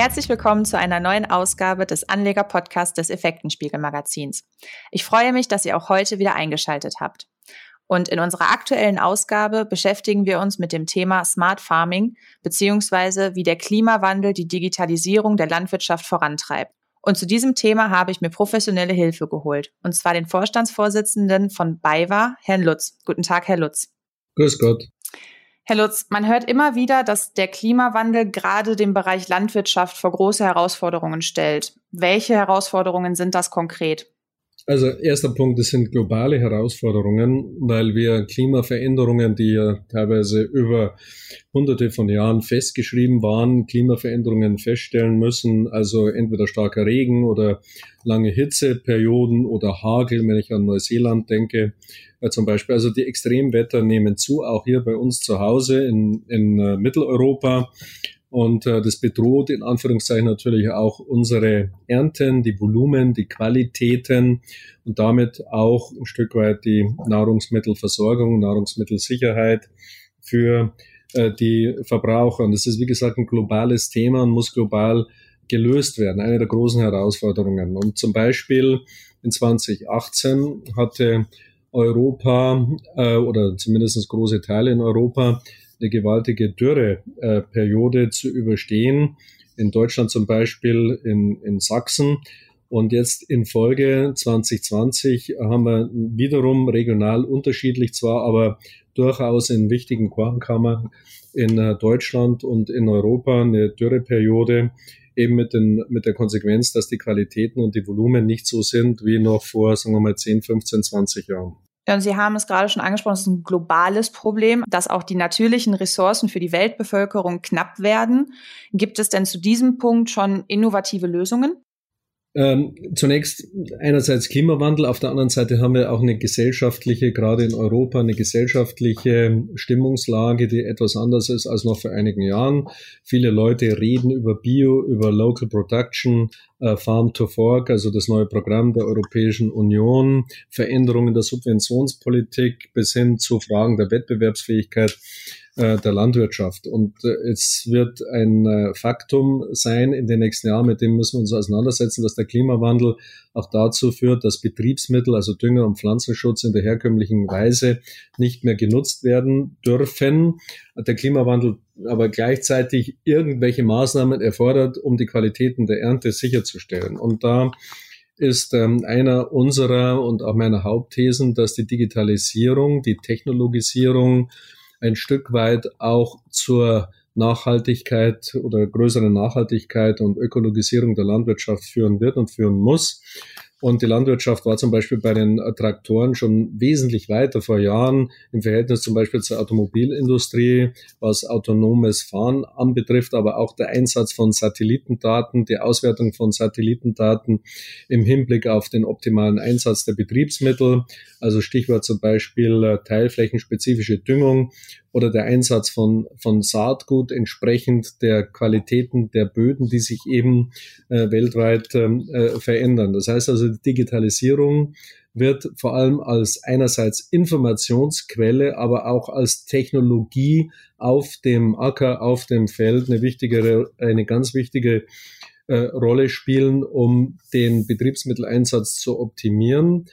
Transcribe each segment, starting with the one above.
Herzlich willkommen zu einer neuen Ausgabe des Anleger-Podcasts des Effektenspiegel-Magazins. Ich freue mich, dass ihr auch heute wieder eingeschaltet habt. Und in unserer aktuellen Ausgabe beschäftigen wir uns mit dem Thema Smart Farming beziehungsweise wie der Klimawandel die Digitalisierung der Landwirtschaft vorantreibt. Und zu diesem Thema habe ich mir professionelle Hilfe geholt, und zwar den Vorstandsvorsitzenden von BayWa, Herrn Lutz. Guten Tag, Herr Lutz. Grüß Gott. Herr Lutz, man hört immer wieder, dass der Klimawandel gerade den Bereich Landwirtschaft vor große Herausforderungen stellt. Welche Herausforderungen sind das konkret? Also erster Punkt, das sind globale Herausforderungen, weil wir Klimaveränderungen, die ja teilweise über hunderte von Jahren festgeschrieben waren, Klimaveränderungen feststellen müssen, also entweder starker Regen oder lange Hitzeperioden oder Hagel, wenn ich an Neuseeland denke, zum Beispiel. Also die Extremwetter nehmen zu, auch hier bei uns zu Hause in, in äh, Mitteleuropa. Und äh, das bedroht in Anführungszeichen natürlich auch unsere Ernten, die Volumen, die Qualitäten und damit auch ein Stück weit die Nahrungsmittelversorgung, Nahrungsmittelsicherheit für äh, die Verbraucher. Und das ist, wie gesagt, ein globales Thema und muss global gelöst werden. Eine der großen Herausforderungen. Und zum Beispiel in 2018 hatte Europa äh, oder zumindest große Teile in Europa eine gewaltige Dürreperiode äh, zu überstehen. In Deutschland zum Beispiel, in, in Sachsen. Und jetzt in Folge 2020 haben wir wiederum regional unterschiedlich zwar, aber durchaus in wichtigen Kornkammern in äh, Deutschland und in Europa eine Dürreperiode, eben mit, den, mit der Konsequenz, dass die Qualitäten und die Volumen nicht so sind wie noch vor, sagen wir mal, 10, 15, 20 Jahren. Und Sie haben es gerade schon angesprochen, es ist ein globales Problem, dass auch die natürlichen Ressourcen für die Weltbevölkerung knapp werden. Gibt es denn zu diesem Punkt schon innovative Lösungen? Ähm, zunächst einerseits Klimawandel, auf der anderen Seite haben wir auch eine gesellschaftliche, gerade in Europa, eine gesellschaftliche Stimmungslage, die etwas anders ist als noch vor einigen Jahren. Viele Leute reden über Bio, über Local Production, äh, Farm to Fork, also das neue Programm der Europäischen Union, Veränderungen der Subventionspolitik bis hin zu Fragen der Wettbewerbsfähigkeit äh, der Landwirtschaft. Und äh, es wird ein äh, Faktum sein in den nächsten Jahren, mit dem müssen wir uns auseinandersetzen, dass der Klimawandel auch dazu führt, dass Betriebsmittel, also Dünger und Pflanzenschutz in der herkömmlichen Weise nicht mehr genutzt werden dürfen. Der Klimawandel aber gleichzeitig irgendwelche Maßnahmen erfordert, um die Qualitäten der Ernte sicherzustellen. Und da ist ähm, einer unserer und auch meiner Hauptthesen, dass die Digitalisierung, die Technologisierung ein Stück weit auch zur Nachhaltigkeit oder größeren Nachhaltigkeit und Ökologisierung der Landwirtschaft führen wird und führen muss. Und die Landwirtschaft war zum Beispiel bei den Traktoren schon wesentlich weiter vor Jahren im Verhältnis zum Beispiel zur Automobilindustrie, was autonomes Fahren anbetrifft, aber auch der Einsatz von Satellitendaten, die Auswertung von Satellitendaten im Hinblick auf den optimalen Einsatz der Betriebsmittel. Also Stichwort zum Beispiel äh, teilflächenspezifische Düngung oder der Einsatz von, von Saatgut entsprechend der Qualitäten der Böden, die sich eben äh, weltweit ähm, äh, verändern. Das heißt also, die Digitalisierung wird vor allem als einerseits Informationsquelle, aber auch als Technologie auf dem Acker, auf dem Feld eine wichtige, eine ganz wichtige äh, Rolle spielen, um den Betriebsmitteleinsatz zu optimieren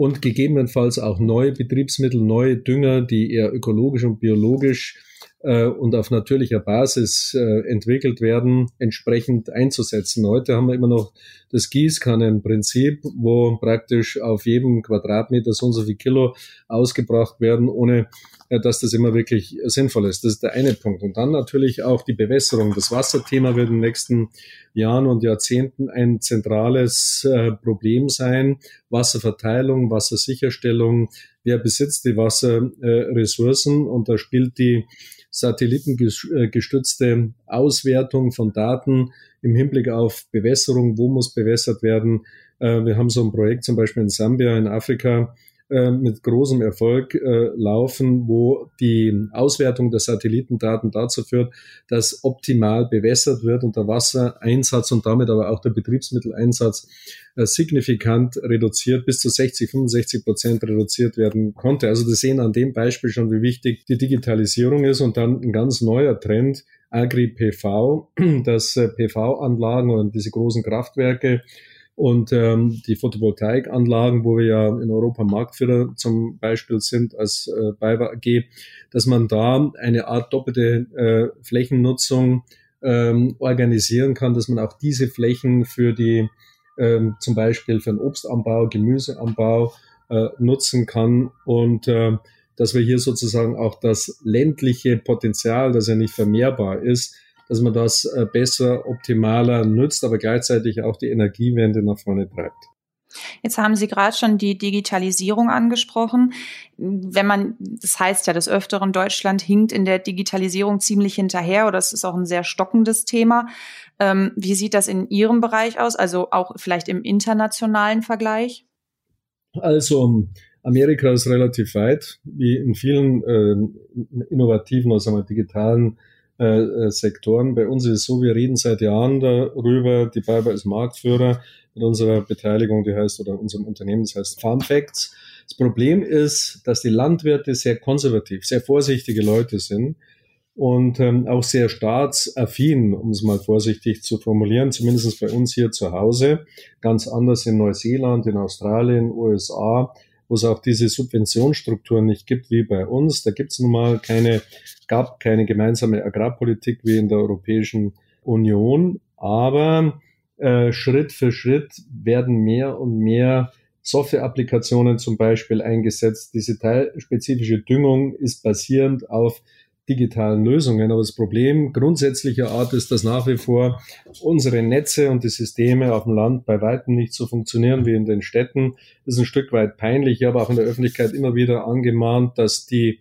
und gegebenenfalls auch neue Betriebsmittel, neue Dünger, die eher ökologisch und biologisch äh, und auf natürlicher Basis äh, entwickelt werden, entsprechend einzusetzen. Heute haben wir immer noch das Gießkannenprinzip, wo praktisch auf jedem Quadratmeter so und so viel Kilo ausgebracht werden, ohne äh, dass das immer wirklich sinnvoll ist. Das ist der eine Punkt. Und dann natürlich auch die Bewässerung. Das Wasserthema wird in den nächsten Jahren und Jahrzehnten ein zentrales äh, Problem sein. Wasserverteilung, Wassersicherstellung, wer besitzt die Wasserressourcen und da spielt die satellitengestützte Auswertung von Daten im Hinblick auf Bewässerung, wo muss bewässert werden. Äh, wir haben so ein Projekt zum Beispiel in Sambia in Afrika, äh, mit großem Erfolg äh, laufen, wo die Auswertung der Satellitendaten dazu führt, dass optimal bewässert wird und der Wassereinsatz und damit aber auch der Betriebsmitteleinsatz äh, signifikant reduziert, bis zu 60, 65 Prozent reduziert werden konnte. Also wir sehen an dem Beispiel schon, wie wichtig die Digitalisierung ist und dann ein ganz neuer Trend, Agri-PV, dass äh, PV-Anlagen und diese großen Kraftwerke und ähm, die Photovoltaikanlagen, wo wir ja in Europa Marktführer zum Beispiel sind als äh, BayWa AG, dass man da eine Art doppelte äh, Flächennutzung ähm, organisieren kann, dass man auch diese Flächen für die ähm, zum Beispiel für den Obstanbau, Gemüseanbau äh, nutzen kann. Und äh, dass wir hier sozusagen auch das ländliche Potenzial, das ja nicht vermehrbar ist, dass man das äh, besser, optimaler nützt, aber gleichzeitig auch die Energiewende nach vorne treibt. Jetzt haben Sie gerade schon die Digitalisierung angesprochen. Wenn man, das heißt ja des Öfteren, Deutschland hinkt in der Digitalisierung ziemlich hinterher oder es ist auch ein sehr stockendes Thema. Ähm, wie sieht das in Ihrem Bereich aus, also auch vielleicht im internationalen Vergleich? Also Amerika ist relativ weit, wie in vielen äh, innovativen, also digitalen äh, äh, Sektoren. Bei uns ist es so, wir reden seit Jahren darüber, die BayWa ist Marktführer mit unserer Beteiligung, die heißt, oder unserem Unternehmen, das heißt Farm Facts. Das Problem ist, dass die Landwirte sehr konservativ, sehr vorsichtige Leute sind und ähm, auch sehr staatsaffin, um es mal vorsichtig zu formulieren, zumindest bei uns hier zu Hause. Ganz anders in Neuseeland, in Australien, USA, wo es auch diese Subventionsstrukturen nicht gibt wie bei uns. Da gibt es nun mal keine, gab keine gemeinsame Agrarpolitik wie in der Europäischen Union. Aber äh, Schritt für Schritt werden mehr und mehr Software-Applikationen zum Beispiel eingesetzt. Diese teilspezifische Düngung ist basierend auf digitalen Lösungen. Aber das Problem grundsätzlicher Art ist, dass nach wie vor unsere Netze und die Systeme auf dem Land bei weitem nicht so funktionieren wie in den Städten. Das ist ein Stück weit peinlich. Ich habe auch in der Öffentlichkeit immer wieder angemahnt, dass die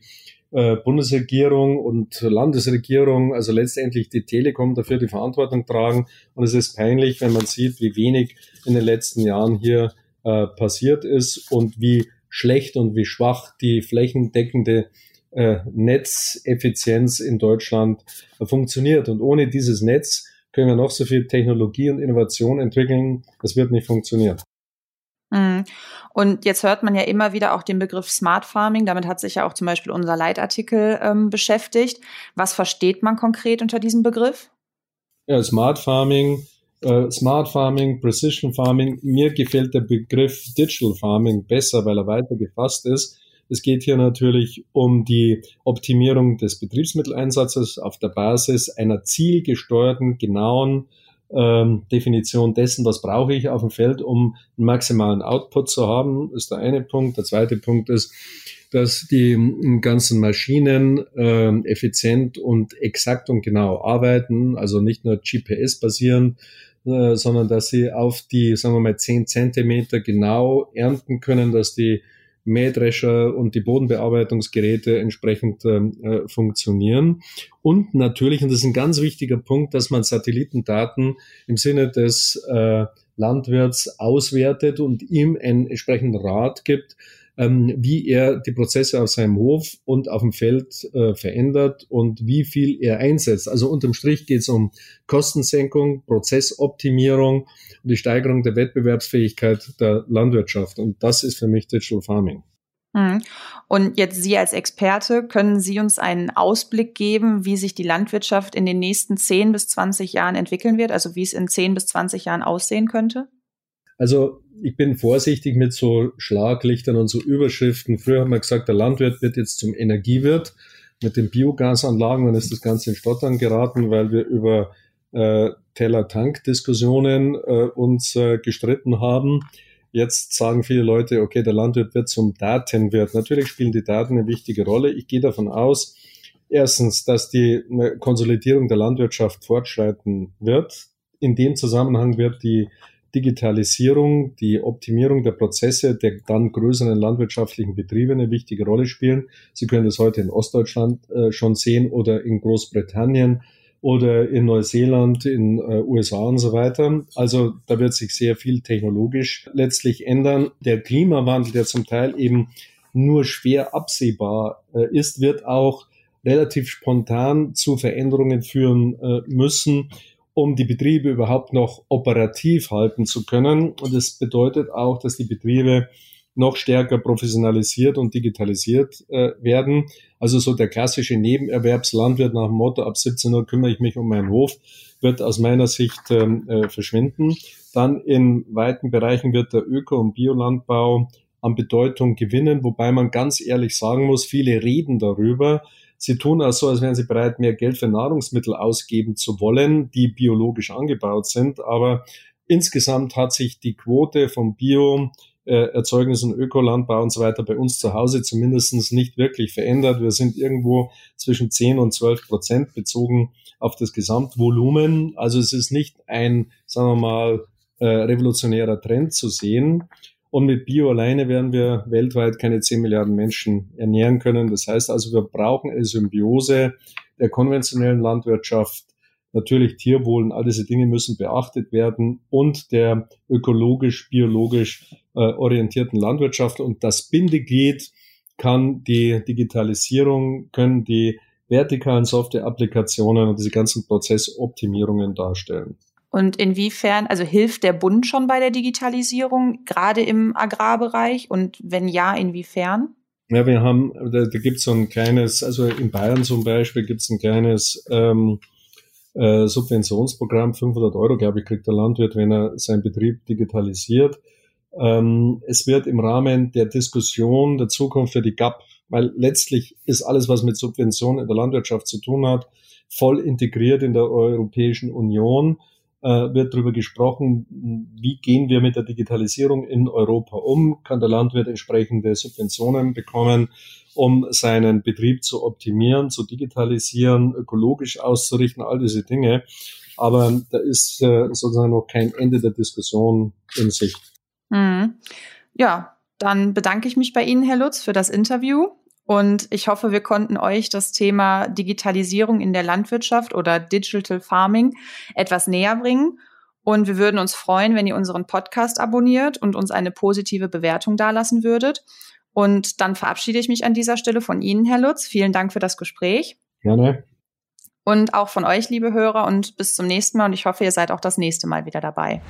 äh, Bundesregierung und Landesregierung, also letztendlich die Telekom dafür die Verantwortung tragen. Und es ist peinlich, wenn man sieht, wie wenig in den letzten Jahren hier äh, passiert ist und wie schlecht und wie schwach die flächendeckende äh, Netzeffizienz in Deutschland äh, funktioniert. Und ohne dieses Netz können wir noch so viel Technologie und Innovation entwickeln. Das wird nicht funktionieren. Mhm. Und jetzt hört man ja immer wieder auch den Begriff Smart Farming. Damit hat sich ja auch zum Beispiel unser Leitartikel ähm, beschäftigt. Was versteht man konkret unter diesem Begriff? Ja, Smart Farming, äh, Smart Farming, Precision Farming. Mir gefällt der Begriff Digital Farming besser, weil er weiter gefasst ist. Es geht hier natürlich um die Optimierung des Betriebsmitteleinsatzes auf der Basis einer zielgesteuerten, genauen ähm, Definition dessen, was brauche ich auf dem Feld, um einen maximalen Output zu haben, ist der eine Punkt. Der zweite Punkt ist, dass die ganzen Maschinen äh, effizient und exakt und genau arbeiten, also nicht nur GPS basieren, äh, sondern dass sie auf die, sagen wir mal, zehn Zentimeter genau ernten können, dass die Mähdrescher und die Bodenbearbeitungsgeräte entsprechend ähm, äh, funktionieren. Und natürlich, und das ist ein ganz wichtiger Punkt, dass man Satellitendaten im Sinne des äh, Landwirts auswertet und ihm einen entsprechenden Rat gibt, ähm, wie er die Prozesse auf seinem Hof und auf dem Feld äh, verändert und wie viel er einsetzt. Also unterm Strich geht es um Kostensenkung, Prozessoptimierung und die Steigerung der Wettbewerbsfähigkeit der Landwirtschaft. Und das ist für mich Digital Farming. Mhm. Und jetzt Sie als Experte, können Sie uns einen Ausblick geben, wie sich die Landwirtschaft in den nächsten 10 bis 20 Jahren entwickeln wird, also wie es in 10 bis 20 Jahren aussehen könnte? Also ich bin vorsichtig mit so Schlaglichtern und so Überschriften. Früher haben wir gesagt, der Landwirt wird jetzt zum Energiewirt. Mit den Biogasanlagen, dann ist das Ganze in Stottern geraten, weil wir über äh, Teller-Tank-Diskussionen äh, uns äh, gestritten haben. Jetzt sagen viele Leute, okay, der Landwirt wird zum Datenwirt. Natürlich spielen die Daten eine wichtige Rolle. Ich gehe davon aus, erstens, dass die äh, Konsolidierung der Landwirtschaft fortschreiten wird. In dem Zusammenhang wird die Digitalisierung, die Optimierung der Prozesse der dann größeren landwirtschaftlichen Betriebe eine wichtige Rolle spielen. Sie können das heute in Ostdeutschland äh, schon sehen oder in Großbritannien oder in Neuseeland, in äh, USA und so weiter. Also da wird sich sehr viel technologisch letztlich ändern. Der Klimawandel, der zum Teil eben nur schwer absehbar äh, ist, wird auch relativ spontan zu Veränderungen führen äh, müssen um die Betriebe überhaupt noch operativ halten zu können. Und es bedeutet auch, dass die Betriebe noch stärker professionalisiert und digitalisiert äh, werden. Also so der klassische Nebenerwerbslandwirt nach dem Motto, ab 17 Uhr kümmere ich mich um meinen Hof, wird aus meiner Sicht ähm, äh, verschwinden. Dann in weiten Bereichen wird der Öko- und Biolandbau an Bedeutung gewinnen, wobei man ganz ehrlich sagen muss, viele reden darüber. Sie tun auch so, als wären sie bereit, mehr Geld für Nahrungsmittel ausgeben zu wollen, die biologisch angebaut sind. Aber insgesamt hat sich die Quote von Bio äh, Erzeugnissen, Ökolandbau und so weiter bei uns zu Hause zumindest nicht wirklich verändert. Wir sind irgendwo zwischen 10 und 12 Prozent bezogen auf das Gesamtvolumen. Also es ist nicht ein, sagen wir mal, äh, revolutionärer Trend zu sehen. Und mit Bio alleine werden wir weltweit keine 10 Milliarden Menschen ernähren können. Das heißt also, wir brauchen eine Symbiose der konventionellen Landwirtschaft Natürlich Tierwohl und all diese Dinge müssen beachtet werden und der ökologisch, biologisch äh, orientierten Landwirtschaft. Und das Bindeglied kann die Digitalisierung, können die vertikalen Software-Applikationen und diese ganzen Prozessoptimierungen darstellen. Und inwiefern, also hilft der Bund schon bei der Digitalisierung, gerade im Agrarbereich? Und wenn ja, inwiefern? Ja, wir haben, da, da gibt es so ein kleines, also in Bayern zum Beispiel gibt es ein kleines ähm, äh, Subventionsprogramm, 500 Euro, glaube ich, kriegt der Landwirt, wenn er seinen Betrieb digitalisiert. Ähm, es wird im Rahmen der Diskussion der Zukunft für die GAP, weil letztlich ist alles, was mit Subventionen in der Landwirtschaft zu tun hat, voll integriert in der Europäischen Union wird darüber gesprochen, wie gehen wir mit der Digitalisierung in Europa um? Kann der Landwirt entsprechende Subventionen bekommen? um seinen Betrieb zu optimieren, zu digitalisieren, ökologisch auszurichten, all diese Dinge. Aber da ist äh, sozusagen noch kein Ende der Diskussion in Sicht. Mhm. Ja, dann bedanke ich mich bei Ihnen, Herr Lutz, für das Interview. Und ich hoffe, wir konnten euch das Thema Digitalisierung in der Landwirtschaft oder Digital Farming etwas näher bringen. Und wir würden uns freuen, wenn ihr unseren Podcast abonniert und uns eine positive Bewertung dalassen würdet. Und dann verabschiede ich mich an dieser Stelle von Ihnen, Herr Lutz. Vielen Dank für das Gespräch. Gerne. Und auch von euch, liebe Hörer, und bis zum nächsten Mal. Und ich hoffe, ihr seid auch das nächste Mal wieder dabei.